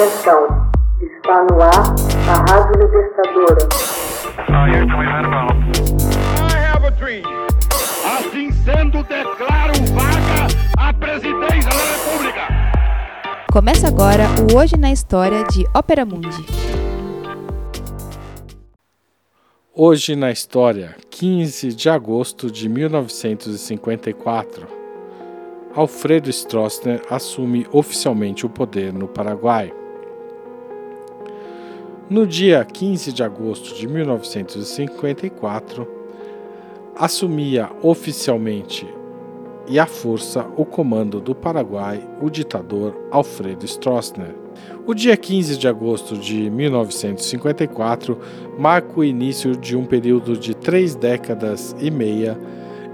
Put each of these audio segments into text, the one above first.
Atenção, está no ar a Rádio Libertadora. Assim sendo, declaro vaga a presidência da República. Começa agora o Hoje na História de Ópera Mundi. Hoje na História, 15 de agosto de 1954. Alfredo Stroessner assume oficialmente o poder no Paraguai. No dia 15 de agosto de 1954, assumia oficialmente e à força o comando do Paraguai o ditador Alfredo Stroessner. O dia 15 de agosto de 1954 marca o início de um período de três décadas e meia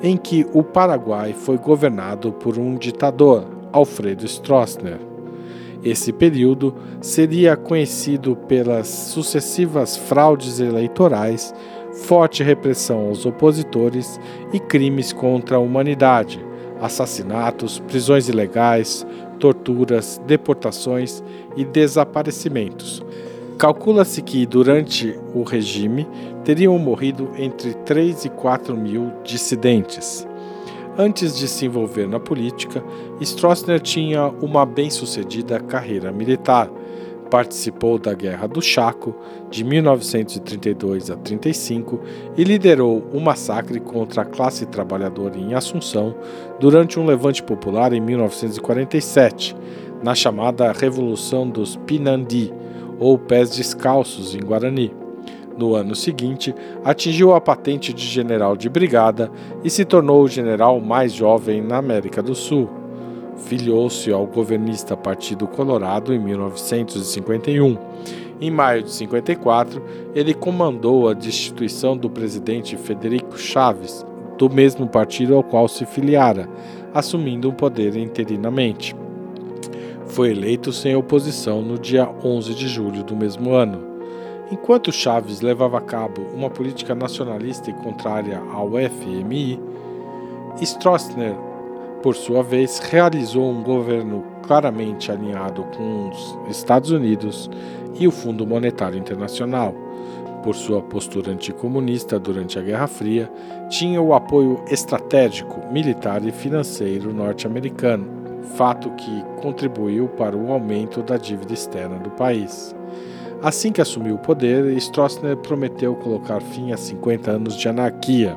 em que o Paraguai foi governado por um ditador, Alfredo Stroessner. Esse período seria conhecido pelas sucessivas fraudes eleitorais, forte repressão aos opositores e crimes contra a humanidade, assassinatos, prisões ilegais, torturas, deportações e desaparecimentos, Calcula-se que, durante o regime, teriam morrido entre 3 e 4 mil dissidentes. Antes de se envolver na política, Stroessner tinha uma bem-sucedida carreira militar. Participou da Guerra do Chaco, de 1932 a 35, e liderou o um massacre contra a classe trabalhadora em Assunção durante um levante popular em 1947, na chamada Revolução dos Pinandi ou pés descalços em Guarani. No ano seguinte, atingiu a patente de general de brigada e se tornou o general mais jovem na América do Sul. Filiou-se ao governista Partido Colorado em 1951. Em maio de 54, ele comandou a destituição do presidente Federico Chaves, do mesmo partido ao qual se filiara, assumindo o poder interinamente foi eleito sem oposição no dia 11 de julho do mesmo ano. Enquanto Chaves levava a cabo uma política nacionalista e contrária ao FMI, Stroessner, por sua vez, realizou um governo claramente alinhado com os Estados Unidos e o Fundo Monetário Internacional. Por sua postura anticomunista durante a Guerra Fria, tinha o apoio estratégico, militar e financeiro norte-americano fato que contribuiu para o aumento da dívida externa do país. Assim que assumiu o poder, Stroessner prometeu colocar fim a 50 anos de anarquia.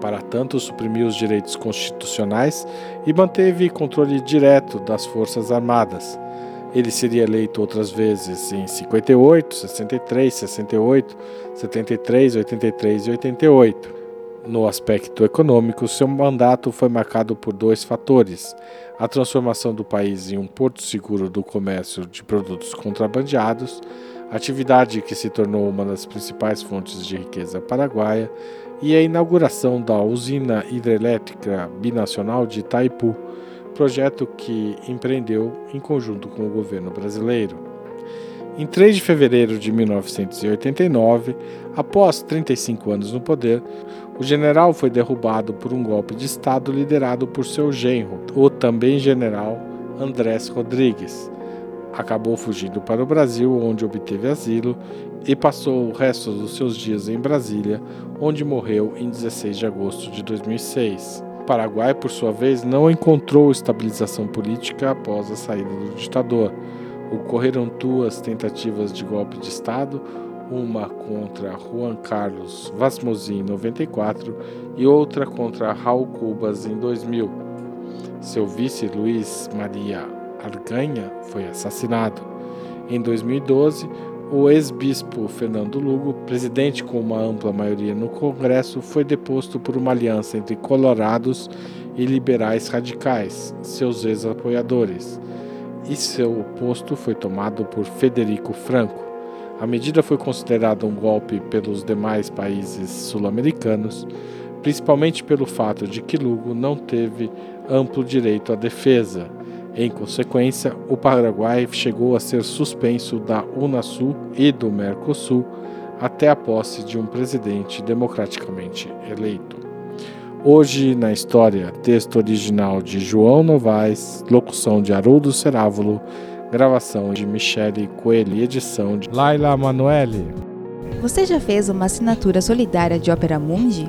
Para tanto, suprimiu os direitos constitucionais e manteve controle direto das Forças Armadas. Ele seria eleito outras vezes em 58, 63, 68, 73, 83 e 88. No aspecto econômico, seu mandato foi marcado por dois fatores: a transformação do país em um porto seguro do comércio de produtos contrabandeados, atividade que se tornou uma das principais fontes de riqueza paraguaia, e a inauguração da usina hidrelétrica binacional de Itaipu, projeto que empreendeu em conjunto com o governo brasileiro. Em 3 de fevereiro de 1989, após 35 anos no poder, o general foi derrubado por um golpe de Estado liderado por seu genro, o também general Andrés Rodrigues. Acabou fugindo para o Brasil, onde obteve asilo, e passou o resto dos seus dias em Brasília, onde morreu em 16 de agosto de 2006. O Paraguai, por sua vez, não encontrou estabilização política após a saída do ditador ocorreram duas tentativas de golpe de Estado, uma contra Juan Carlos Vasmosin em 94 e outra contra Raul Cubas em 2000. Seu vice Luiz Maria Arganha foi assassinado. Em 2012, o ex-bispo Fernando Lugo, presidente com uma ampla maioria no Congresso, foi deposto por uma aliança entre colorados e liberais radicais, seus ex-apoiadores e seu posto foi tomado por Federico Franco. A medida foi considerada um golpe pelos demais países sul-americanos, principalmente pelo fato de que Lugo não teve amplo direito à defesa. Em consequência, o Paraguai chegou a ser suspenso da Unasul e do Mercosul até a posse de um presidente democraticamente eleito. Hoje na História, texto original de João Novaes, locução de Haroldo Cerávulo, Gravação de Michele Coelho e edição de Laila Manoeli. Você já fez uma assinatura solidária de Opera Mundi?